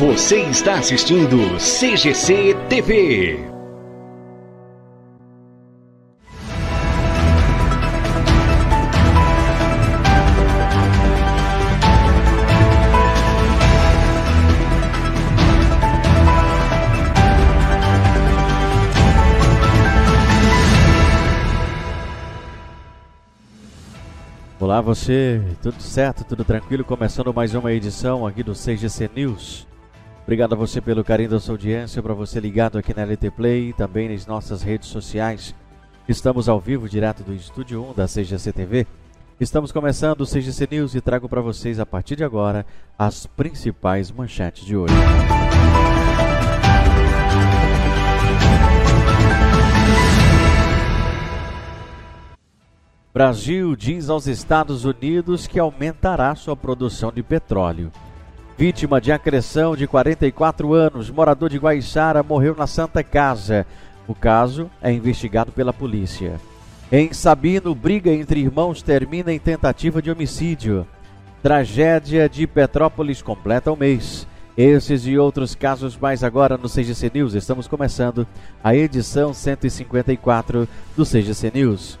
Você está assistindo CGC TV. Olá você, tudo certo, tudo tranquilo? Começando mais uma edição aqui do CGC News. Obrigado a você pelo carinho da sua audiência, para você ligado aqui na LT Play e também nas nossas redes sociais. Estamos ao vivo, direto do Estúdio 1 da CGC TV. Estamos começando o CGC News e trago para vocês a partir de agora as principais manchetes de hoje. Brasil diz aos Estados Unidos que aumentará sua produção de petróleo. Vítima de agressão de 44 anos, morador de Guaiçara, morreu na Santa Casa. O caso é investigado pela polícia. Em Sabino, briga entre irmãos termina em tentativa de homicídio. Tragédia de Petrópolis completa o mês. Esses e outros casos mais agora no CGC News. Estamos começando a edição 154 do CGC News.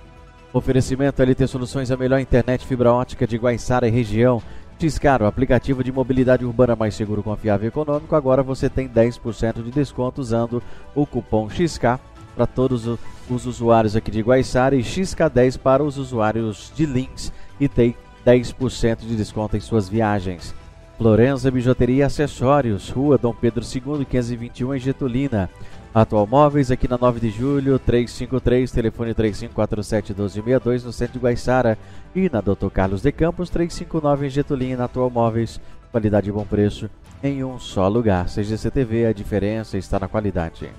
Oferecimento LT Soluções, a melhor internet fibra ótica de Guaiçara e região. Xcar, o aplicativo de mobilidade urbana mais seguro, confiável e econômico. Agora você tem 10% de desconto usando o cupom XK para todos os usuários aqui de Guaiçara e XK10 para os usuários de Links e tem 10% de desconto em suas viagens. Florença Bijuteria e Acessórios, Rua Dom Pedro II, 521 em Getulina. Atual Móveis, aqui na 9 de julho, 353, telefone 3547-1262, no centro de Guaiçara. E na Dr. Carlos de Campos, 359 em Getulina, Atual Móveis, qualidade e bom preço em um só lugar. CGC TV, a diferença está na qualidade.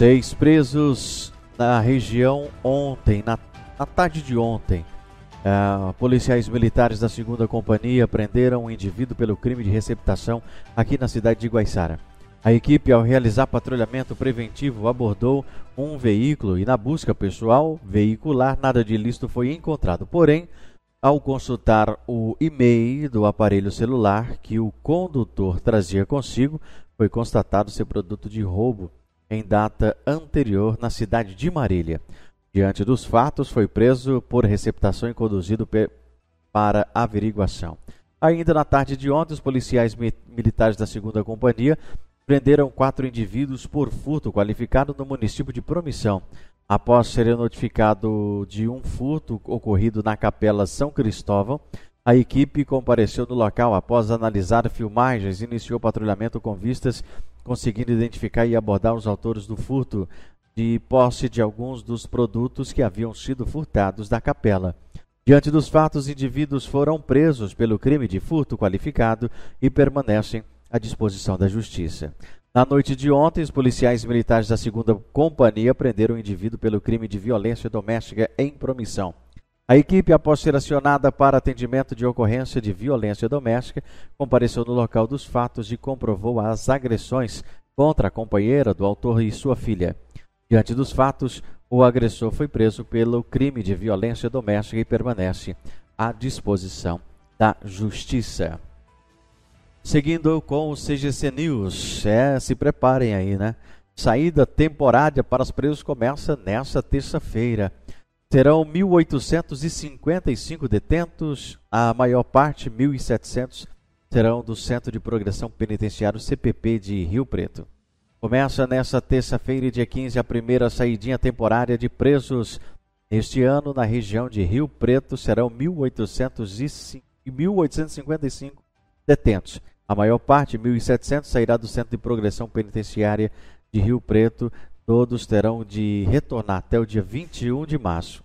Seis presos na região ontem, na, na tarde de ontem. Uh, policiais militares da segunda companhia prenderam um indivíduo pelo crime de receptação aqui na cidade de Guaiçara. A equipe, ao realizar patrulhamento preventivo, abordou um veículo e, na busca pessoal veicular, nada de ilícito foi encontrado. Porém, ao consultar o e-mail do aparelho celular que o condutor trazia consigo, foi constatado ser produto de roubo em data anterior na cidade de Marília. Diante dos fatos, foi preso por receptação e conduzido para averiguação. Ainda na tarde de ontem, os policiais mi militares da segunda companhia prenderam quatro indivíduos por furto qualificado no município de Promissão. Após serem notificado de um furto ocorrido na Capela São Cristóvão, a equipe compareceu no local após analisar filmagens e iniciou patrulhamento com vistas conseguindo identificar e abordar os autores do furto de posse de alguns dos produtos que haviam sido furtados da capela. Diante dos fatos, indivíduos foram presos pelo crime de furto qualificado e permanecem à disposição da Justiça. Na noite de ontem, os policiais militares da segunda companhia prenderam o indivíduo pelo crime de violência doméstica em promissão. A equipe, após ser acionada para atendimento de ocorrência de violência doméstica, compareceu no local dos fatos e comprovou as agressões contra a companheira do autor e sua filha. Diante dos fatos, o agressor foi preso pelo crime de violência doméstica e permanece à disposição da Justiça. Seguindo com o CGC News, é, se preparem aí, né? Saída temporária para os presos começa nesta terça-feira. Serão 1.855 detentos, a maior parte, 1.700, serão do Centro de Progressão Penitenciário CPP de Rio Preto. Começa nesta terça-feira, dia 15, a primeira saidinha temporária de presos. Este ano, na região de Rio Preto, serão 1.855 detentos. A maior parte, 1.700, sairá do Centro de Progressão Penitenciária de Rio Preto, Todos terão de retornar até o dia 21 de março.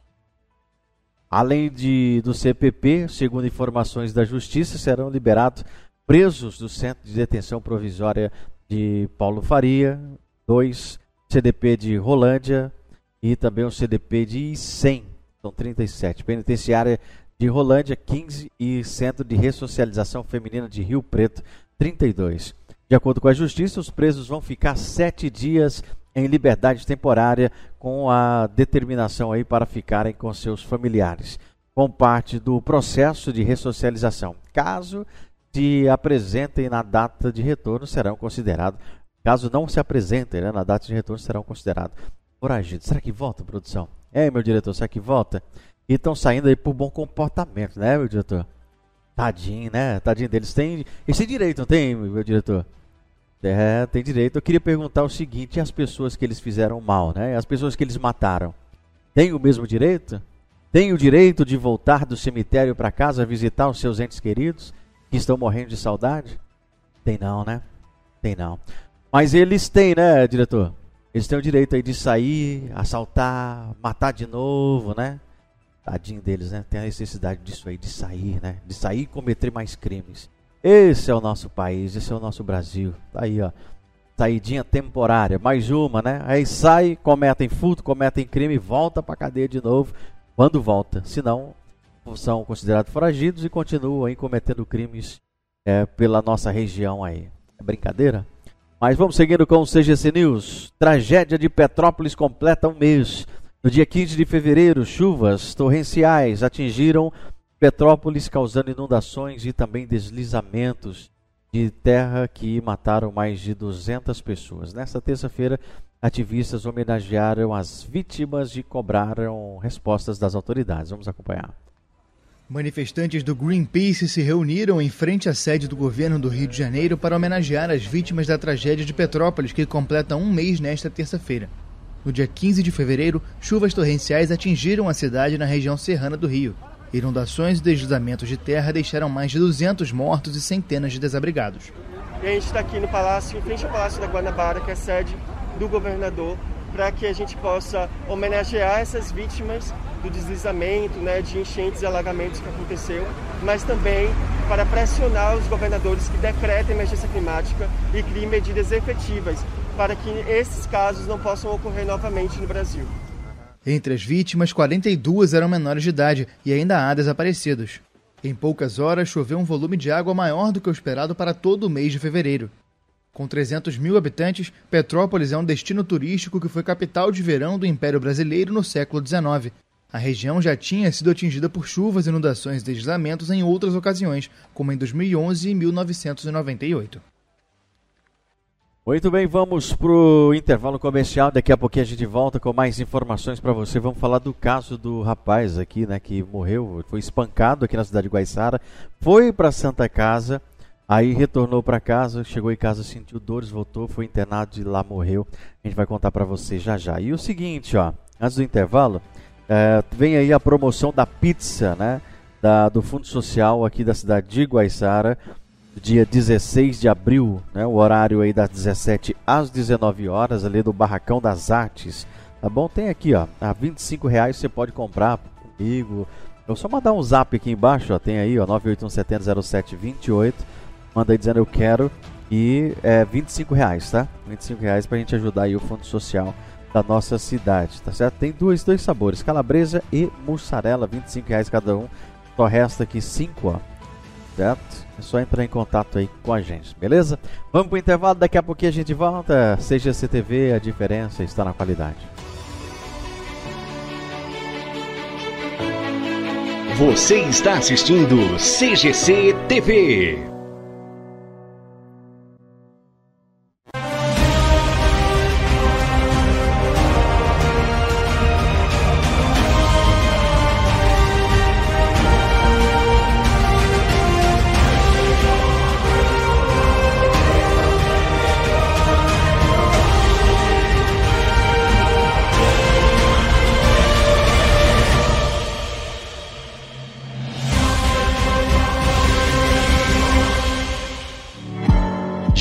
Além de, do CPP, segundo informações da Justiça, serão liberados presos do Centro de Detenção Provisória de Paulo Faria, dois CDP de Rolândia e também o CDP de 100, são 37. Penitenciária de Rolândia, 15 e Centro de Ressocialização Feminina de Rio Preto, 32. De acordo com a Justiça, os presos vão ficar sete dias em liberdade temporária com a determinação aí para ficarem com seus familiares, com parte do processo de ressocialização. Caso se apresentem na data de retorno, serão considerados, caso não se apresentem né, na data de retorno, serão considerados foragidos. Será que volta, produção? É, meu diretor, será que volta? E estão saindo aí por bom comportamento, né, meu diretor? Tadinho, né? Tadinho deles. Tem, esse direito, não tem, meu diretor? É, tem direito. Eu queria perguntar o seguinte: as pessoas que eles fizeram mal, né? As pessoas que eles mataram, têm o mesmo direito? Têm o direito de voltar do cemitério para casa visitar os seus entes queridos que estão morrendo de saudade? Tem não, né? Tem não. Mas eles têm, né, diretor? Eles têm o direito aí de sair, assaltar, matar de novo, né? Tadinho deles, né? Tem a necessidade disso aí, de sair, né? De sair e cometer mais crimes. Esse é o nosso país, esse é o nosso Brasil. Tá aí, ó. Saidinha temporária, mais uma, né? Aí sai, cometem furto, cometem crime, volta pra cadeia de novo. Quando volta? Senão, são considerados foragidos e continuam aí cometendo crimes é, pela nossa região aí. É brincadeira? Mas vamos seguindo com o CGC News. Tragédia de Petrópolis completa um mês. No dia 15 de fevereiro, chuvas torrenciais atingiram Petrópolis, causando inundações e também deslizamentos de terra que mataram mais de 200 pessoas. Nesta terça-feira, ativistas homenagearam as vítimas e cobraram respostas das autoridades. Vamos acompanhar. Manifestantes do Greenpeace se reuniram em frente à sede do governo do Rio de Janeiro para homenagear as vítimas da tragédia de Petrópolis, que completa um mês nesta terça-feira. No dia 15 de fevereiro, chuvas torrenciais atingiram a cidade na região serrana do Rio. Inundações e deslizamentos de terra deixaram mais de 200 mortos e centenas de desabrigados. E a gente está aqui no palácio, em frente ao Palácio da Guanabara, que é a sede do governador, para que a gente possa homenagear essas vítimas do deslizamento, né, de enchentes e alagamentos que aconteceu, mas também para pressionar os governadores que decretem emergência climática e criem medidas efetivas para que esses casos não possam ocorrer novamente no Brasil. Entre as vítimas, 42 eram menores de idade e ainda há desaparecidos. Em poucas horas, choveu um volume de água maior do que o esperado para todo o mês de fevereiro. Com 300 mil habitantes, Petrópolis é um destino turístico que foi capital de verão do Império Brasileiro no século XIX. A região já tinha sido atingida por chuvas, inundações e deslizamentos em outras ocasiões, como em 2011 e 1998. Muito bem, vamos para o intervalo comercial. Daqui a pouquinho a gente volta com mais informações para você. Vamos falar do caso do rapaz aqui, né, que morreu, foi espancado aqui na cidade de Guaiçara, foi para Santa Casa, aí retornou para casa, chegou em casa, sentiu dores, voltou, foi internado e lá morreu. A gente vai contar para você já já. E o seguinte, ó, antes do intervalo, é, vem aí a promoção da pizza, né, da, do Fundo Social aqui da cidade de Guaiçara dia 16 de abril, né, o horário aí das 17 às 19 horas, ali do Barracão das Artes. Tá bom? Tem aqui, ó, a 25 reais você pode comprar comigo. Eu só mandar um zap aqui embaixo, ó, tem aí, ó, 981700728. Manda aí dizendo eu quero e é 25 reais, tá? 25 reais pra gente ajudar aí o fundo social da nossa cidade, tá certo? Tem dois, dois sabores, calabresa e mussarela, 25 reais cada um. Só resta aqui 5, ó certo? É só entrar em contato aí com a gente, beleza? Vamos pro intervalo, daqui a pouquinho a gente volta. CGC TV, a diferença está na qualidade. Você está assistindo CGC TV.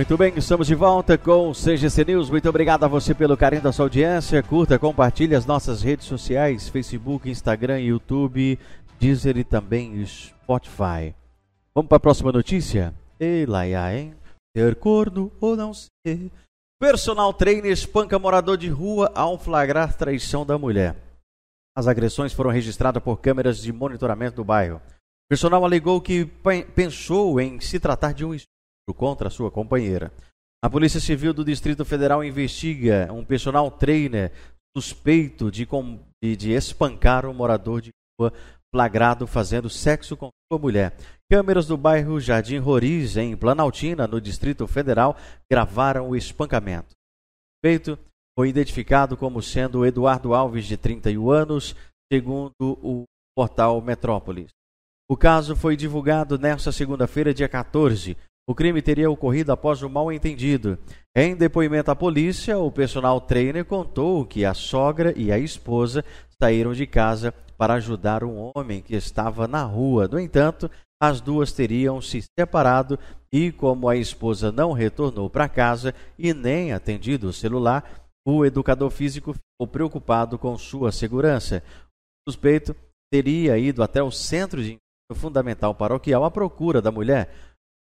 Muito bem, estamos de volta com o CGC News. Muito obrigado a você pelo carinho da sua audiência. Curta, compartilhe as nossas redes sociais: Facebook, Instagram, YouTube, Deezer e também Spotify. Vamos para a próxima notícia? Ei, Laia, hein? Ser corno ou não ser? Personal trainer espanca morador de rua ao flagrar traição da mulher. As agressões foram registradas por câmeras de monitoramento do bairro. O personal alegou que pensou em se tratar de um contra sua companheira. A Polícia Civil do Distrito Federal investiga um personal trainer suspeito de, de, espancar um morador de rua flagrado fazendo sexo com sua mulher. Câmeras do bairro Jardim Roriz, em Planaltina, no Distrito Federal, gravaram o espancamento. O suspeito foi identificado como sendo Eduardo Alves, de 31 anos, segundo o portal Metrópolis. O caso foi divulgado nesta segunda-feira, dia 14, o crime teria ocorrido após um mal-entendido. Em depoimento à polícia, o personal trainer contou que a sogra e a esposa saíram de casa para ajudar um homem que estava na rua. No entanto, as duas teriam se separado e, como a esposa não retornou para casa e nem atendido o celular, o educador físico ficou preocupado com sua segurança. O suspeito teria ido até o centro de fundamental paroquial à procura da mulher.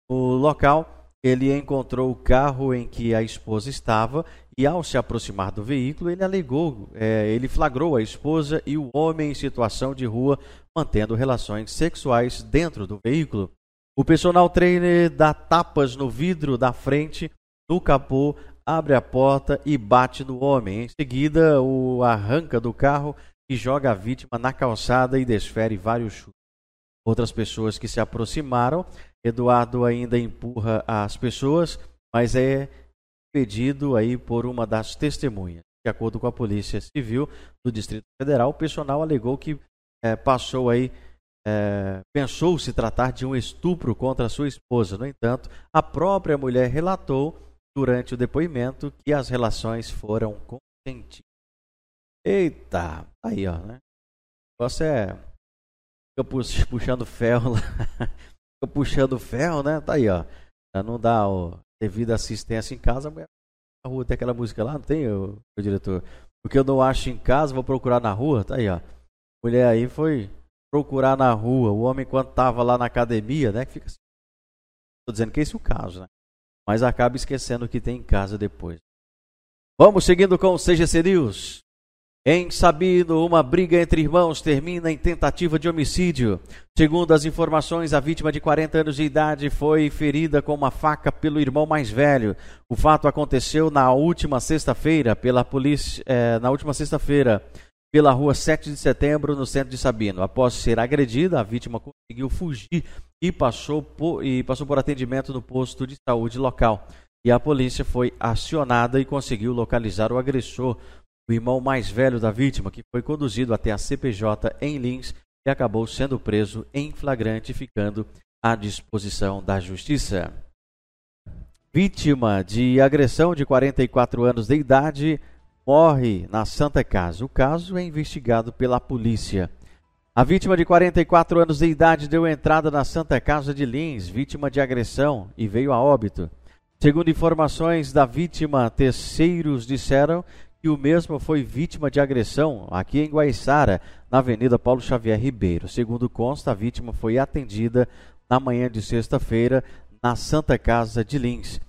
No local, ele encontrou o carro em que a esposa estava e, ao se aproximar do veículo, ele alegou, é, ele flagrou a esposa e o homem em situação de rua mantendo relações sexuais dentro do veículo. O personal trainer dá tapas no vidro da frente, no capô, abre a porta e bate no homem. Em seguida, o arranca do carro e joga a vítima na calçada e desfere vários chutes. Outras pessoas que se aproximaram Eduardo ainda empurra as pessoas, mas é pedido aí por uma das testemunhas. De acordo com a Polícia Civil do Distrito Federal, o personal alegou que é, passou aí, é, pensou se tratar de um estupro contra sua esposa. No entanto, a própria mulher relatou durante o depoimento que as relações foram consentidas. Eita, aí ó, né? O negócio é. Fica puxando ferro lá. Puxando ferro, né? Tá aí, ó. Pra não dar ó, devida assistência em casa, na rua tem aquela música lá, não tem, o, diretor? O que eu não acho em casa, vou procurar na rua, tá aí, ó. Mulher aí foi procurar na rua, o homem quando tava lá na academia, né? Que fica assim. Tô dizendo que esse é o caso, né? Mas acaba esquecendo o que tem em casa depois. Vamos seguindo com o CGC News. Em Sabino, uma briga entre irmãos termina em tentativa de homicídio. Segundo as informações, a vítima de 40 anos de idade foi ferida com uma faca pelo irmão mais velho. O fato aconteceu na última sexta-feira pela polícia, eh, na última sexta-feira pela rua 7 de setembro, no centro de Sabino. Após ser agredida, a vítima conseguiu fugir e passou por, e passou por atendimento no posto de saúde local. E a polícia foi acionada e conseguiu localizar o agressor o irmão mais velho da vítima, que foi conduzido até a CPJ em Lins e acabou sendo preso em flagrante, ficando à disposição da Justiça. Vítima de agressão de 44 anos de idade morre na Santa Casa. O caso é investigado pela polícia. A vítima de 44 anos de idade deu entrada na Santa Casa de Lins, vítima de agressão, e veio a óbito. Segundo informações da vítima, terceiros disseram e o mesmo foi vítima de agressão aqui em Guaiçara, na Avenida Paulo Xavier Ribeiro. Segundo consta, a vítima foi atendida na manhã de sexta-feira na Santa Casa de Lins.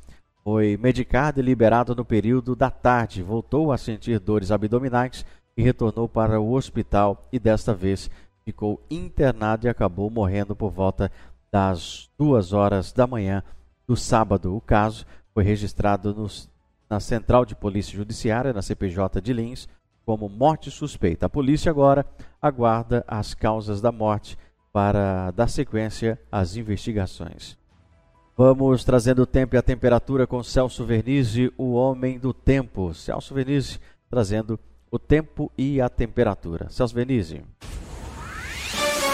Foi medicado e liberado no período da tarde, voltou a sentir dores abdominais e retornou para o hospital e desta vez ficou internado e acabou morrendo por volta das duas horas da manhã do sábado. O caso foi registrado nos, na Central de Polícia Judiciária, na CPJ de Lins, como morte suspeita. A polícia agora aguarda as causas da morte para dar sequência às investigações. Vamos trazendo o tempo e a temperatura com Celso Vernizzi, o homem do tempo. Celso Vernizzi trazendo o tempo e a temperatura. Celso Vernizzi.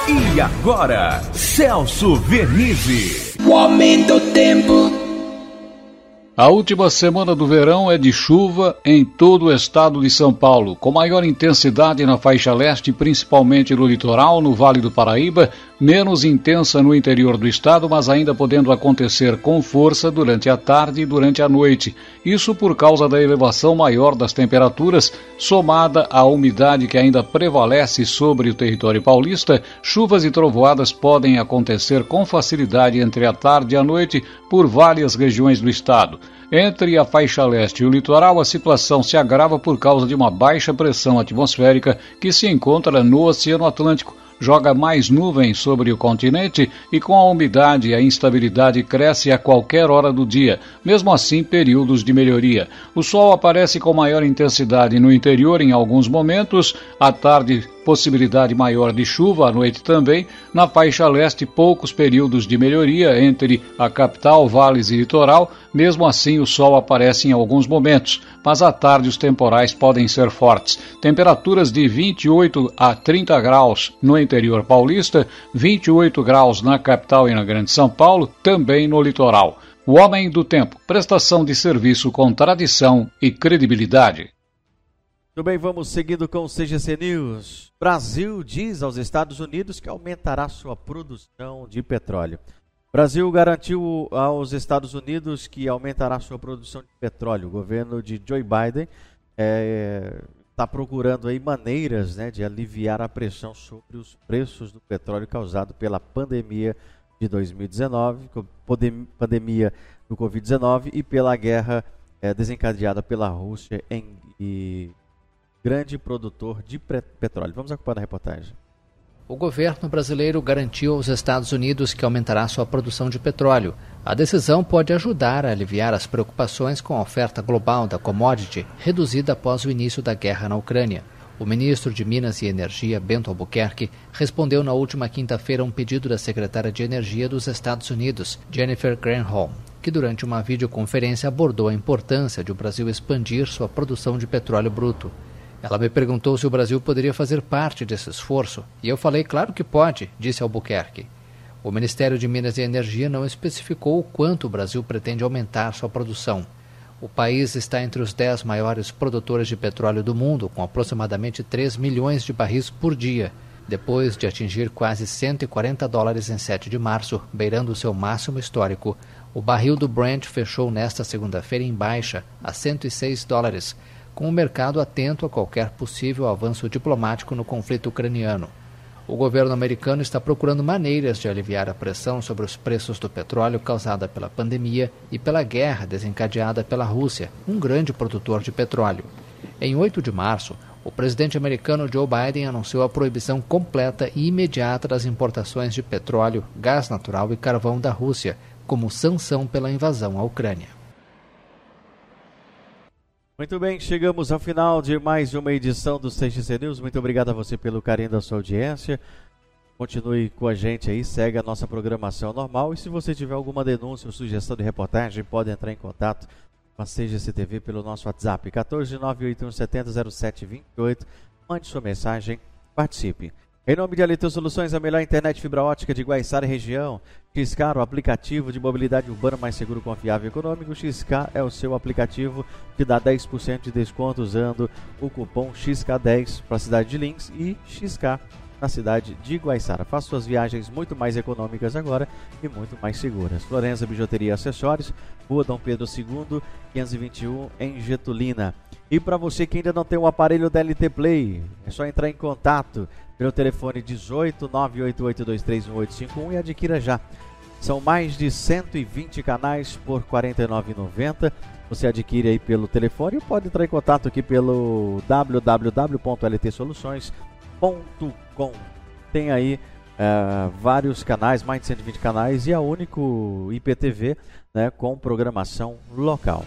E agora, Celso Vernizzi. O homem do tempo. A última semana do verão é de chuva em todo o estado de São Paulo, com maior intensidade na faixa leste, principalmente no litoral, no Vale do Paraíba, menos intensa no interior do estado, mas ainda podendo acontecer com força durante a tarde e durante a noite. Isso por causa da elevação maior das temperaturas, somada à umidade que ainda prevalece sobre o território paulista, chuvas e trovoadas podem acontecer com facilidade entre a tarde e a noite por várias regiões do estado. Entre a faixa leste e o litoral, a situação se agrava por causa de uma baixa pressão atmosférica que se encontra no Oceano Atlântico joga mais nuvens sobre o continente e com a umidade a instabilidade cresce a qualquer hora do dia, mesmo assim períodos de melhoria. O sol aparece com maior intensidade no interior em alguns momentos, à tarde possibilidade maior de chuva à noite também. Na faixa leste, poucos períodos de melhoria entre a capital, vales e litoral. Mesmo assim, o sol aparece em alguns momentos, mas à tarde os temporais podem ser fortes. Temperaturas de 28 a 30 graus no interior paulista, 28 graus na capital e na Grande São Paulo, também no litoral. O Homem do Tempo, prestação de serviço com tradição e credibilidade. Muito bem, vamos seguindo com o CGC News. Brasil diz aos Estados Unidos que aumentará sua produção de petróleo. Brasil garantiu aos Estados Unidos que aumentará sua produção de petróleo. O governo de Joe Biden está é, tá procurando aí maneiras né, de aliviar a pressão sobre os preços do petróleo causado pela pandemia de 2019, pandemia do Covid-19 e pela guerra é, desencadeada pela Rússia em, e grande produtor de petróleo. Vamos acompanhar a reportagem. O governo brasileiro garantiu aos Estados Unidos que aumentará sua produção de petróleo. A decisão pode ajudar a aliviar as preocupações com a oferta global da commodity, reduzida após o início da guerra na Ucrânia. O ministro de Minas e Energia, Bento Albuquerque, respondeu na última quinta-feira a um pedido da secretária de Energia dos Estados Unidos, Jennifer Granholm, que durante uma videoconferência abordou a importância de o Brasil expandir sua produção de petróleo bruto. Ela me perguntou se o Brasil poderia fazer parte desse esforço, e eu falei, claro que pode, disse Albuquerque. O Ministério de Minas e Energia não especificou o quanto o Brasil pretende aumentar sua produção. O país está entre os dez maiores produtores de petróleo do mundo, com aproximadamente 3 milhões de barris por dia, depois de atingir quase 140 dólares em 7 de março, beirando seu máximo histórico. O barril do Brent fechou nesta segunda-feira em baixa, a 106 dólares, com o mercado atento a qualquer possível avanço diplomático no conflito ucraniano. O governo americano está procurando maneiras de aliviar a pressão sobre os preços do petróleo causada pela pandemia e pela guerra desencadeada pela Rússia, um grande produtor de petróleo. Em 8 de março, o presidente americano Joe Biden anunciou a proibição completa e imediata das importações de petróleo, gás natural e carvão da Rússia, como sanção pela invasão à Ucrânia. Muito bem, chegamos ao final de mais uma edição do CXC News. Muito obrigado a você pelo carinho da sua audiência. Continue com a gente aí, segue a nossa programação normal. E se você tiver alguma denúncia ou sugestão de reportagem, pode entrar em contato com a CGC TV pelo nosso WhatsApp 14981700728. Mande sua mensagem, participe. Em nome de Aletel Soluções, a melhor internet fibra ótica de Guaiçara região. Xcar, o aplicativo de mobilidade urbana mais seguro, confiável e econômico. XK é o seu aplicativo que dá 10% de desconto usando o cupom XK10 para a cidade de Lins e XK na cidade de Guaiçara. Faça suas viagens muito mais econômicas agora e muito mais seguras. Florença Bijuteria e Acessórios, Rua Dom Pedro II, 521, em Getulina. E para você que ainda não tem o aparelho DLT Play, é só entrar em contato pelo telefone 18 988231851 e adquira já. São mais de 120 canais por R$ 49,90. Você adquire aí pelo telefone ou pode entrar em contato aqui pelo www.ltsoluções.com. Tem aí uh, vários canais, mais de 120 canais e a único IPTV né, com programação local.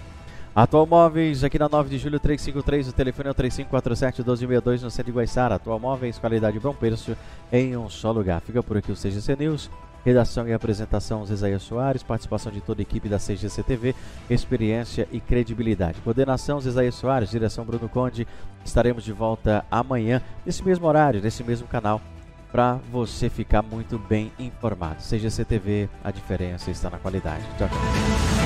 Atual Móveis, aqui na 9 de julho 353, o telefone é o 3547-1262 no centro de Guaiçara. Atual Móveis, qualidade e bom preço em um só lugar. Fica por aqui o CGC News. Redação e apresentação Zezaia Soares, participação de toda a equipe da CGC TV, experiência e credibilidade. Coordenação Zezaia Soares, direção Bruno Conde. Estaremos de volta amanhã, nesse mesmo horário, nesse mesmo canal, para você ficar muito bem informado. CGC TV, a diferença está na qualidade. Tchau, tchau.